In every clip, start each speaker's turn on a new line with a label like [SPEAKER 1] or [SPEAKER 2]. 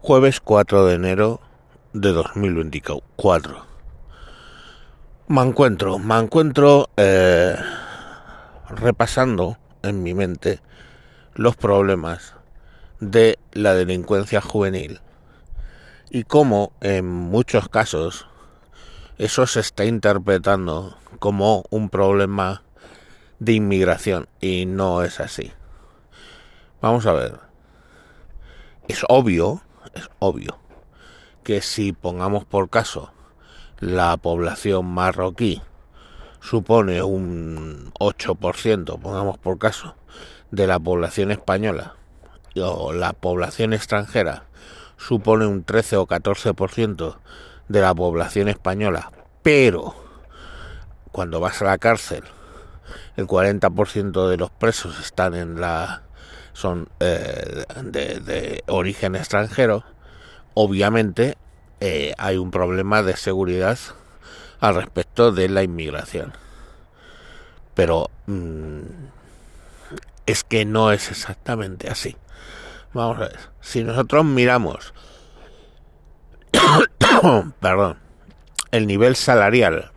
[SPEAKER 1] Jueves 4 de enero de 2024. Me encuentro, me encuentro eh, repasando en mi mente los problemas de la delincuencia juvenil y cómo en muchos casos eso se está interpretando como un problema de inmigración y no es así. Vamos a ver. Es obvio, es obvio que si pongamos por caso la población marroquí supone un 8%, pongamos por caso, de la población española o la población extranjera supone un 13 o 14% de la población española, pero cuando vas a la cárcel el 40% de los presos están en la son eh, de, origen extranjero, obviamente eh, hay un problema de seguridad al respecto de la inmigración. Pero mm, es que no es exactamente así. Vamos a ver, si nosotros miramos, perdón, el nivel salarial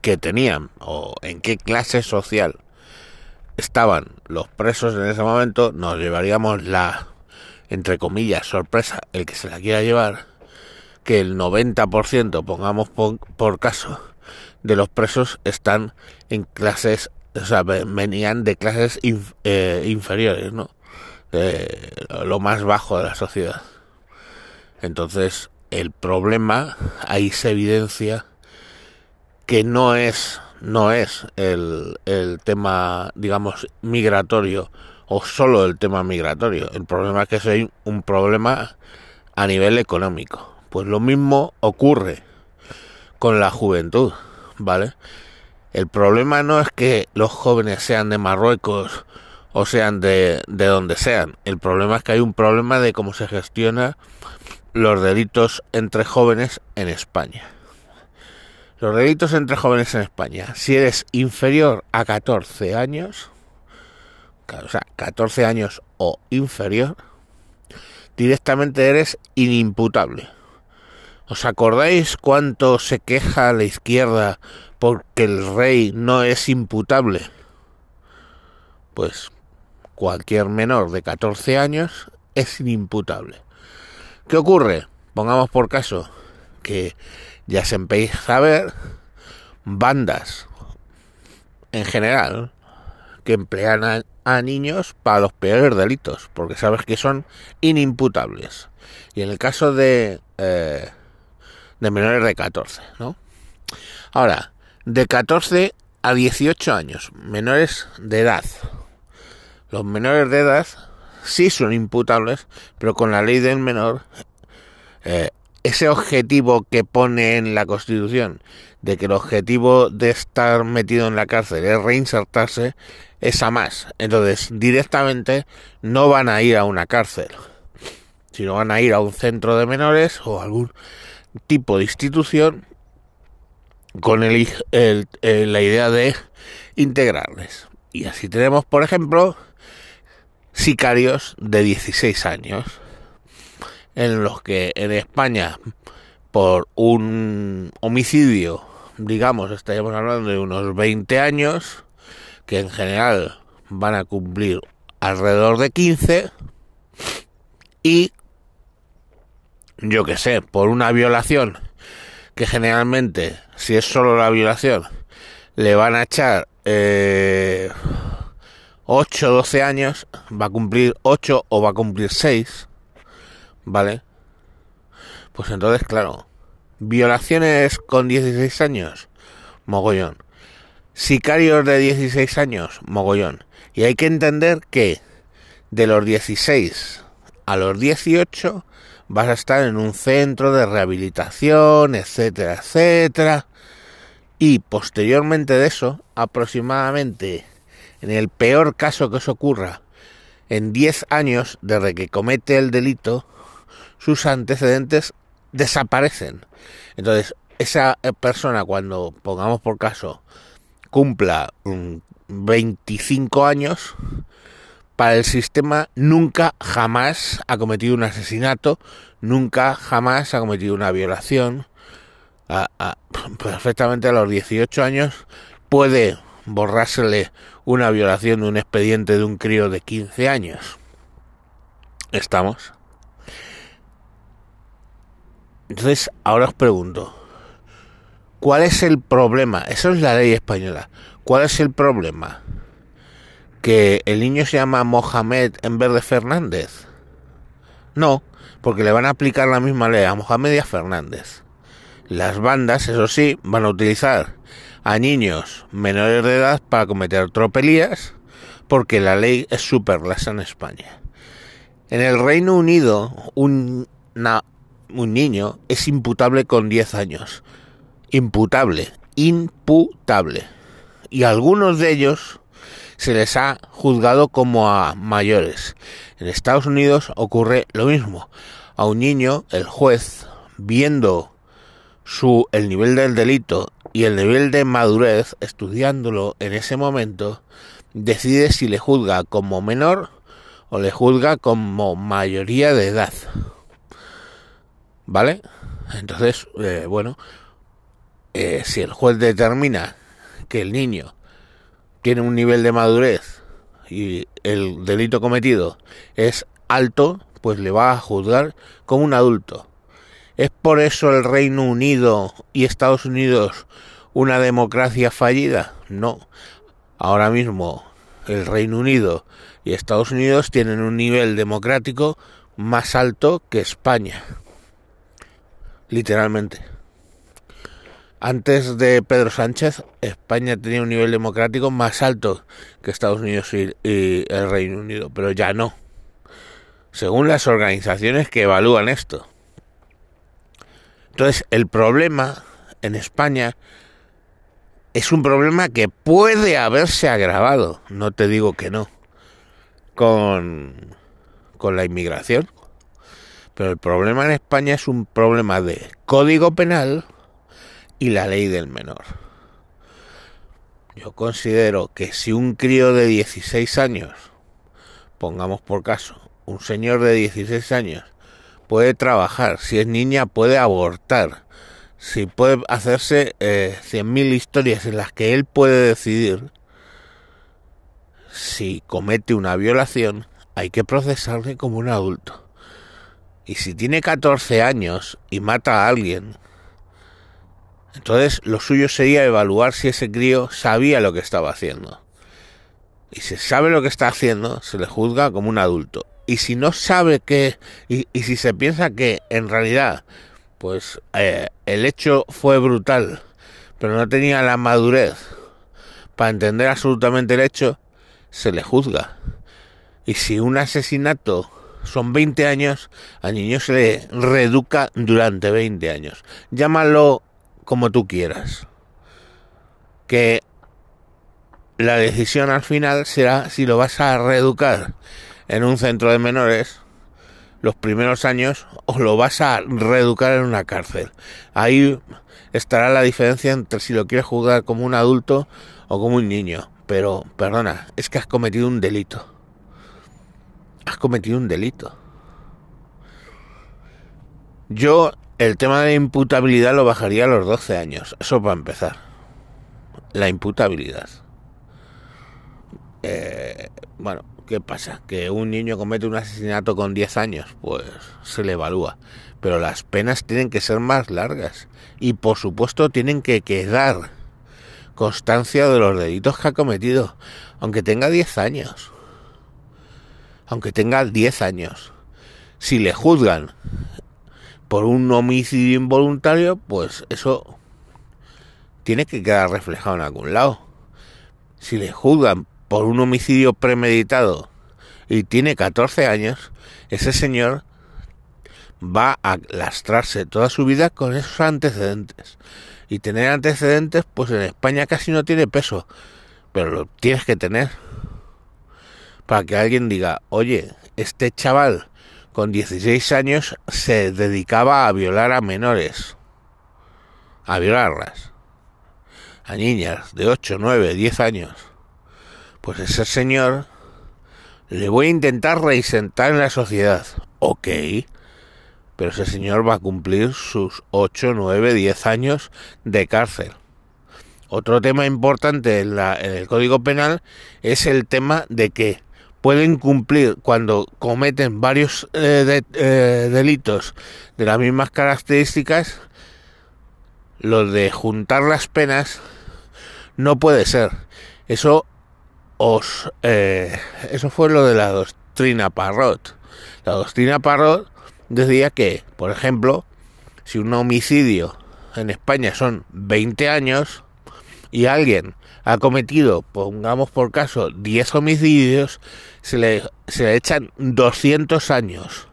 [SPEAKER 1] que tenían o en qué clase social estaban los presos en ese momento, nos llevaríamos la, entre comillas, sorpresa, el que se la quiera llevar, que el 90%, pongamos por, caso, de los presos están en clases, o sea, venían de clases eh, inferiores, ¿no? De lo más bajo de la sociedad. Entonces, el problema ahí se evidencia que no es no es el, el tema, digamos, migratorio o solo el tema migratorio. El problema es que es un problema a nivel económico. Pues lo mismo ocurre con la juventud, ¿vale? El problema no es que los jóvenes sean de Marruecos o sean de, de donde sean. El problema es que hay un problema de cómo se gestiona los delitos entre jóvenes en España. Los delitos entre jóvenes en España, si eres inferior a 14 años, o sea, 14 años o inferior, directamente eres inimputable. ¿Os acordáis cuánto se queja la izquierda porque el rey no es imputable? Pues cualquier menor de 14 años es inimputable. ¿Qué ocurre? Pongamos por caso que ya se empieza a ver bandas en general que emplean a, niños para los peores delitos, porque sabes que son inimputables. Y en el caso de, eh, de menores de 14, ¿no? Ahora, de 14 a 18 años, menores de edad. Los menores de edad sí son imputables, pero con la ley del menor eh, ese objetivo que pone en la Constitución de que el objetivo de estar metido en la cárcel es reinsertarse es a más. Entonces, directamente no van a ir a una cárcel, sino van a ir a un centro de menores o algún tipo de institución con el, la idea de integrarles. Y así tenemos, por ejemplo, sicarios de 16 años en los que en España por un homicidio, digamos, estaríamos hablando de unos 20 años, que en general van a cumplir alrededor de 15, y yo que sé, por una violación, que generalmente, si es solo la violación, le van a echar eh, 8 12 años, va a cumplir 8 o va a cumplir 6, ¿Vale? Pues entonces, claro, violaciones con 16 años, mogollón. Sicarios de 16 años, mogollón. Y hay que entender que de los 16 a los 18 vas a estar en un centro de rehabilitación, etcétera, etcétera. Y posteriormente de eso, aproximadamente, en el peor caso que os ocurra, en 10 años desde que comete el delito, sus antecedentes desaparecen. Entonces, esa persona cuando, pongamos por caso, cumpla 25 años, para el sistema nunca jamás ha cometido un asesinato, nunca jamás ha cometido una violación. perfectamente a los 18 años puede borrársele una violación de un expediente de un crío de 15 años. ¿Estamos? Entonces, ahora os pregunto, ¿cuál es el problema? Eso es la ley española. ¿Cuál es el problema? ¿Que el niño se llama Mohamed en vez de Fernández? No, porque le van a aplicar la misma ley a Mohamed y a Fernández. Las bandas, eso sí, van a utilizar a niños menores de edad para cometer tropelías, porque la ley es súper lasa en España. En el Reino Unido, un, un niño es imputable con 10 años. Imputable, imputable. Y algunos de ellos se les ha juzgado como a mayores. En Estados Unidos ocurre lo mismo. A un niño, el juez, viendo su el nivel del delito y el nivel de madurez, estudiándolo en ese momento, decide si le juzga como menor o le juzga como mayoría de edad. ¿Vale? Entonces, eh, bueno, eh, si el juez determina que el niño tiene un nivel de madurez y el delito cometido es alto, pues le va a juzgar como un adulto. ¿Es por eso el Reino Unido y Estados Unidos una democracia fallida? No. Ahora mismo el Reino Unido y Estados Unidos tienen un nivel democrático más alto que España. Literalmente. Antes de Pedro Sánchez, España tenía un nivel democrático más alto que Estados Unidos y, el Reino Unido, pero ya no. Según las organizaciones que evalúan esto. Entonces, el problema en España es un problema que puede haberse agravado, no te digo que no, con, con la inmigración. Pero el problema en España es un problema de código penal y la ley del menor. Yo considero que si un crío de 16 años, pongamos por caso, un señor de 16 años, puede trabajar, si es niña puede abortar, si puede hacerse eh, 100.000 historias en las que él puede decidir si comete una violación, hay que procesarle como un adulto. Y si tiene 14 años y mata a alguien, entonces lo suyo sería evaluar si ese crío sabía lo que estaba haciendo. Y si sabe lo que está haciendo, se le juzga como un adulto y si no sabe que, y, si se piensa que en realidad, pues eh, el hecho fue brutal, pero no tenía la madurez para entender absolutamente el hecho, se le juzga. Y si un asesinato son 20 años, al niño se le reeduca durante 20 años. Llámalo como tú quieras. Que la decisión al final será si lo vas a reeducar en un centro de menores los primeros años o lo vas a reeducar en una cárcel. Ahí estará la diferencia entre si lo quieres jugar como un adulto o como un niño. Pero, perdona, es que has cometido un delito. Cometido un delito. Yo el tema de imputabilidad lo bajaría a los 12 años. Eso para empezar. La imputabilidad. Eh, bueno, ¿Qué pasa? ¿Que un niño comete un asesinato con 10 años? Pues se le evalúa. Pero las penas tienen que ser más largas. Y por supuesto tienen que quedar constancia de los delitos que ha cometido. Aunque tenga 10 años. Aunque tenga 10 años. Si le juzgan por un homicidio involuntario, pues eso tiene que quedar reflejado en algún lado. Si le juzgan por un homicidio premeditado y tiene 14 años, ese señor va a lastrarse toda su vida con esos antecedentes. Y tener antecedentes, pues en España casi no tiene peso, pero lo tienes que tener. Para que alguien diga, oye, este chaval con 16 años se dedicaba a violar a menores, a violarlas, a niñas de 8, 9, 10 años pues ese señor le voy a intentar reinsentar en la sociedad. Ok, pero ese señor va a cumplir sus 8, 9, 10 años de cárcel. Otro tema importante en, el Código Penal es el tema de que pueden cumplir cuando cometen varios eh, eh, delitos de las mismas características, lo de juntar las penas no puede ser. Eso os eh, eso fue lo de la doctrina Parrot. La doctrina Parrot decía que, por ejemplo, si un homicidio en España son 20 años y alguien ha cometido, pongamos por caso, 10 homicidios, se le, se le echan 200 años.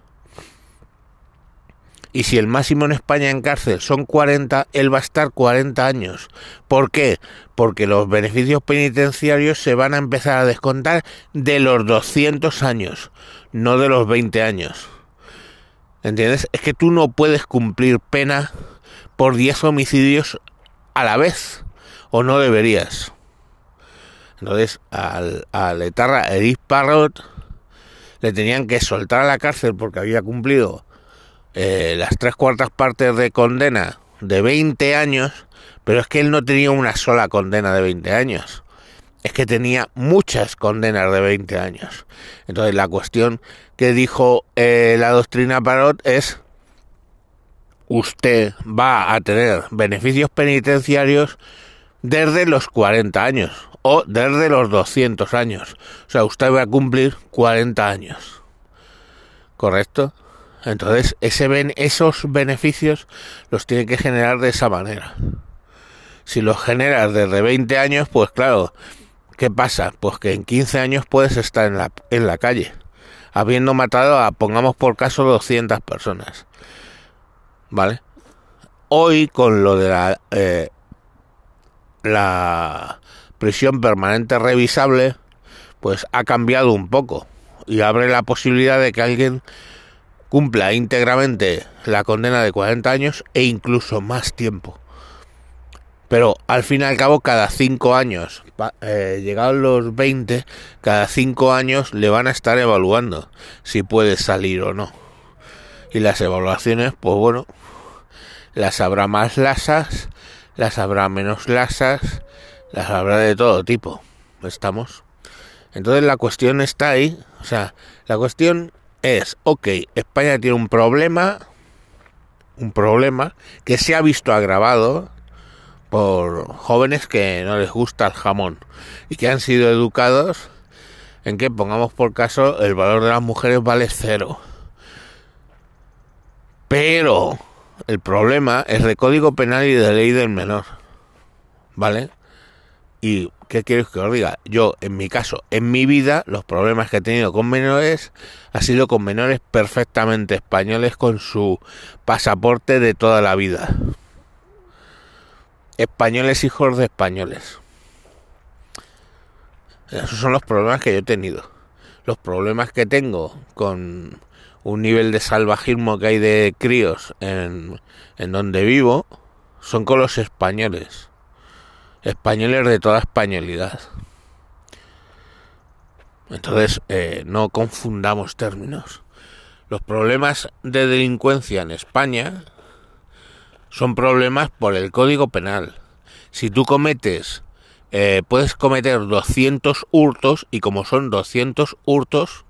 [SPEAKER 1] Y si el máximo en España en cárcel son 40, él va a estar 40 años. ¿Por qué? Porque los beneficios penitenciarios se van a empezar a descontar de los 200 años, no de los 20 años. ¿Entiendes? Es que tú no puedes cumplir pena por 10 homicidios a la vez, o no deberías. Entonces, al, al etarra Edith Parrot le tenían que soltar a la cárcel porque había cumplido eh, las tres cuartas partes de condena de 20 años, pero es que él no tenía una sola condena de 20 años. Es que tenía muchas condenas de 20 años. Entonces la cuestión que dijo eh, la doctrina Parot es usted va a tener beneficios penitenciarios desde los 40 años o desde los 200 años. O sea, usted va a cumplir 40 años. ¿Correcto? Entonces, ese esos beneficios los tiene que generar de esa manera. Si los generas desde 20 años, pues claro, ¿qué pasa? Pues que en 15 años puedes estar en la, en la calle, habiendo matado a, pongamos por caso, 200 personas. ¿Vale? Hoy, con lo de la, eh, la prisión permanente revisable, pues ha cambiado un poco y abre la posibilidad de que alguien cumpla íntegramente la condena de 40 años e incluso más tiempo. Pero al fin y al cabo, cada 5 años, eh, llegados los 20, cada 5 años le van a estar evaluando si puede salir o no. Y las evaluaciones, pues bueno, las habrá más lasas, las habrá menos lasas, las habrá de todo tipo. ¿Estamos? Entonces la cuestión está ahí. O sea, la cuestión es, ok, España tiene un problema, un problema que se ha visto agravado por jóvenes que no les gusta el jamón y que han sido educados en que pongamos por caso el valor de las mujeres vale cero. Pero el problema es de código penal y de ley del menor. ¿Vale? Y ¿qué quiero que os diga? Yo, en mi caso, en mi vida, los problemas que he tenido con menores ha sido con menores perfectamente españoles con su pasaporte de toda la vida. Españoles hijos de españoles. Esos son los problemas que yo he tenido. Los problemas que tengo con un nivel de salvajismo que hay de críos en, en donde vivo son con los españoles españoles de toda españolidad. Entonces, eh, no confundamos términos. Los problemas de delincuencia en España son problemas por el Código Penal. Si tú cometes, eh, puedes cometer 200 hurtos y como son 200 hurtos,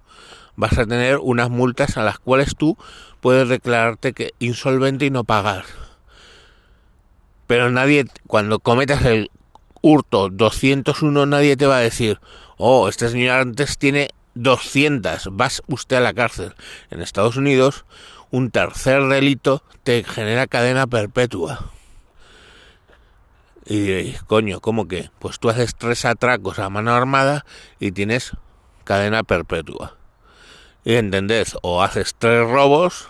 [SPEAKER 1] vas a tener unas multas a las cuales tú puedes declararte que insolvente y no pagar. Pero nadie, cuando cometas el hurto 201 nadie te va a decir, oh, este señor antes tiene 200, vas usted a la cárcel. En Estados Unidos, un tercer delito te genera cadena perpetua. Y coño, ¿cómo que? Pues tú haces tres atracos a mano armada y tienes cadena perpetua. Entendés, o haces tres robos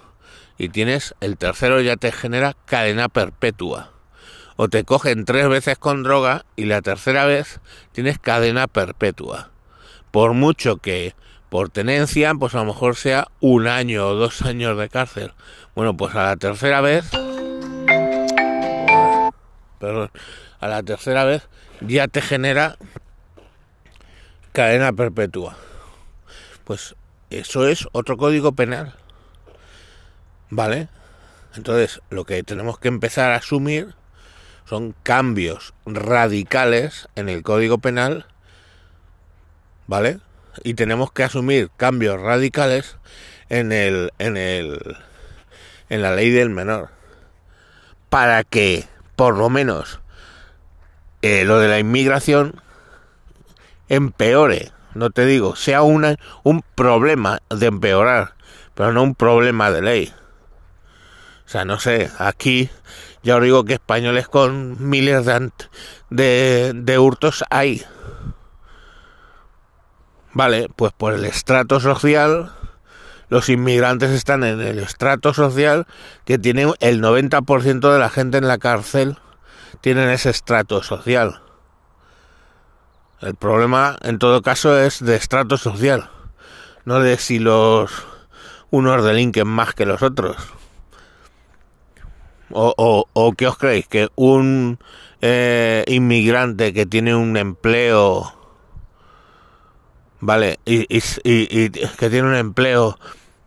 [SPEAKER 1] y tienes el tercero ya te genera cadena perpetua o te cogen tres veces con droga y la tercera vez tienes cadena perpetua. Por mucho que por tenencia, pues a lo mejor sea un año o dos años de cárcel. Bueno, pues a la tercera vez, perdón, a la tercera vez ya te genera cadena perpetua. pues eso es otro código penal. ¿Vale? Entonces, lo que tenemos que empezar a asumir son cambios radicales en el código penal, ¿vale? Y tenemos que asumir cambios radicales en el en el en la ley del menor para que por lo menos eh, lo de la inmigración empeore, no te digo, sea una, un problema de empeorar, pero no un problema de ley. O sea, no sé, aquí ya os digo que españoles con miles de, de, de hurtos hay. Vale, pues por el estrato social, los inmigrantes están en el estrato social que tiene el 90% de la gente en la cárcel, tienen ese estrato social. El problema, en todo caso, es de estrato social, no de si los unos delinquen más que los otros. O, o, o qué os creéis, que un eh, inmigrante que tiene un empleo, vale, y, y, y, y que tiene un empleo,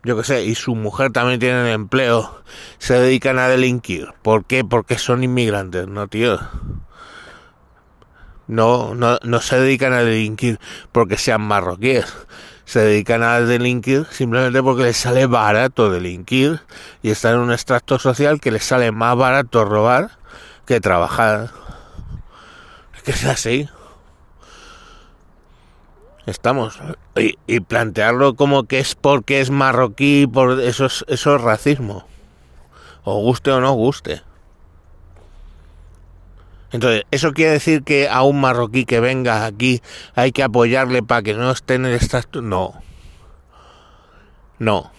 [SPEAKER 1] yo qué sé, y su mujer también tiene un empleo, se dedican a delinquir. ¿Por qué? Porque son inmigrantes, no, tío. No, no, no se dedican a delinquir porque sean marroquíes. Se dedican a delinquir simplemente porque les sale barato delinquir y están en un extracto social que les sale más barato robar que trabajar. Es que es así. Estamos. Y, y plantearlo como que es porque es marroquí, por eso es, eso es racismo. O guste o no guste. Entonces, ¿eso quiere decir que a un marroquí que venga aquí hay que apoyarle para que no esté en el estatus? No. No.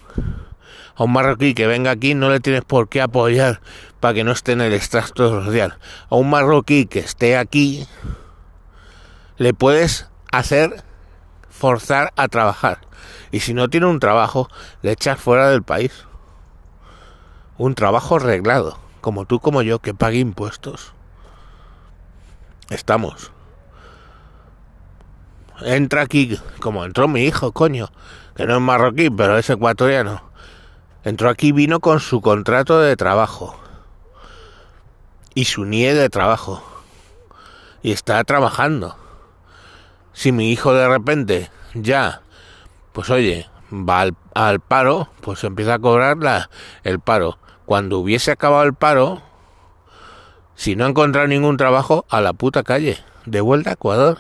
[SPEAKER 1] A un marroquí que venga aquí no le tienes por qué apoyar para que no esté en el extracto social. A un marroquí que esté aquí le puedes hacer forzar a trabajar. Y si no tiene un trabajo, le echas fuera del país. Un trabajo arreglado, como tú como yo, que pague impuestos. Estamos. Entra aquí, como entró mi hijo, coño, que no es marroquí, pero es ecuatoriano. Entró aquí, vino con su contrato de trabajo y su NIE de trabajo. Y está trabajando. Si mi hijo de repente ya, pues oye, va al, paro, pues empieza a cobrar la, el paro. Cuando hubiese acabado el paro, si no ha encontrado ningún trabajo, a la puta calle, de vuelta a Ecuador.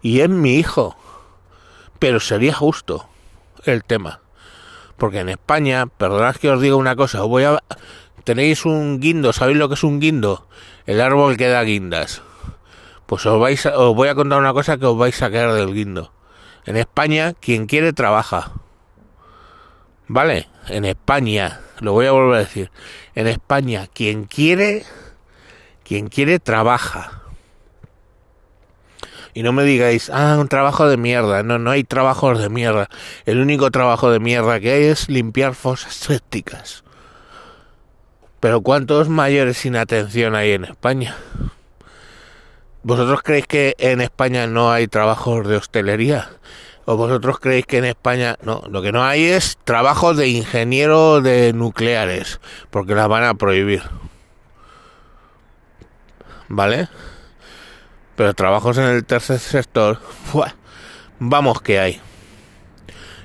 [SPEAKER 1] Y es mi hijo. Pero sería justo el tema. Porque en España, perdonad que os diga una cosa, os voy a... Tenéis un guindo, ¿sabéis lo que es un guindo? El árbol que da guindas. Pues os, vais a, os voy a contar una cosa que os vais a caer del guindo. En España, quien quiere trabaja. ¿Vale? En España, lo voy a volver a decir. En España, quien quiere quien quiere trabaja. Y no me digáis, ah, un trabajo de mierda. No, no hay trabajos de mierda. El único trabajo de mierda que hay es limpiar fosas sépticas. Pero ¿cuántos mayores sin atención hay en España? ¿Vosotros creéis que en España no hay trabajos de hostelería? ¿O vosotros creéis que en España no? Lo que no hay es trabajos de ingeniero de nucleares, porque las van a prohibir. ¿Vale? Pero trabajos en el tercer sector, vamos que hay.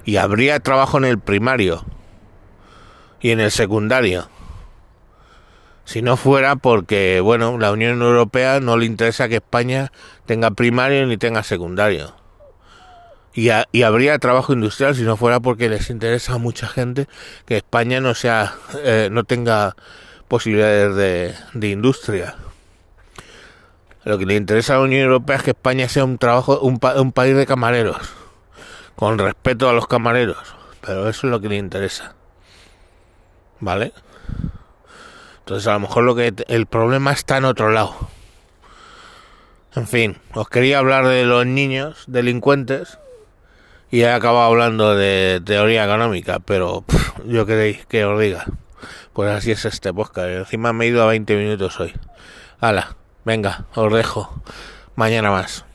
[SPEAKER 1] Y habría trabajo en el primario y en el secundario. Si no fuera porque, bueno, la Unión Europea no le interesa que España tenga primario ni tenga secundario. Y, habría trabajo industrial si no fuera porque les interesa a mucha gente que España no sea, eh, no tenga posibilidades de, de industria. Lo que le interesa a la Unión Europea es que España sea un trabajo, un, pa un país de camareros, con respeto a los camareros. Pero eso es lo que le interesa. ¿Vale? Entonces a lo mejor lo que el problema está en otro lado. En fin, os quería hablar de los niños delincuentes y he acabado hablando de teoría económica, pero pff, yo queréis que os diga. Pues así es este podcast. Encima me he ido a 20 minutos hoy. Hala. Venga, os dejo. Mañana más.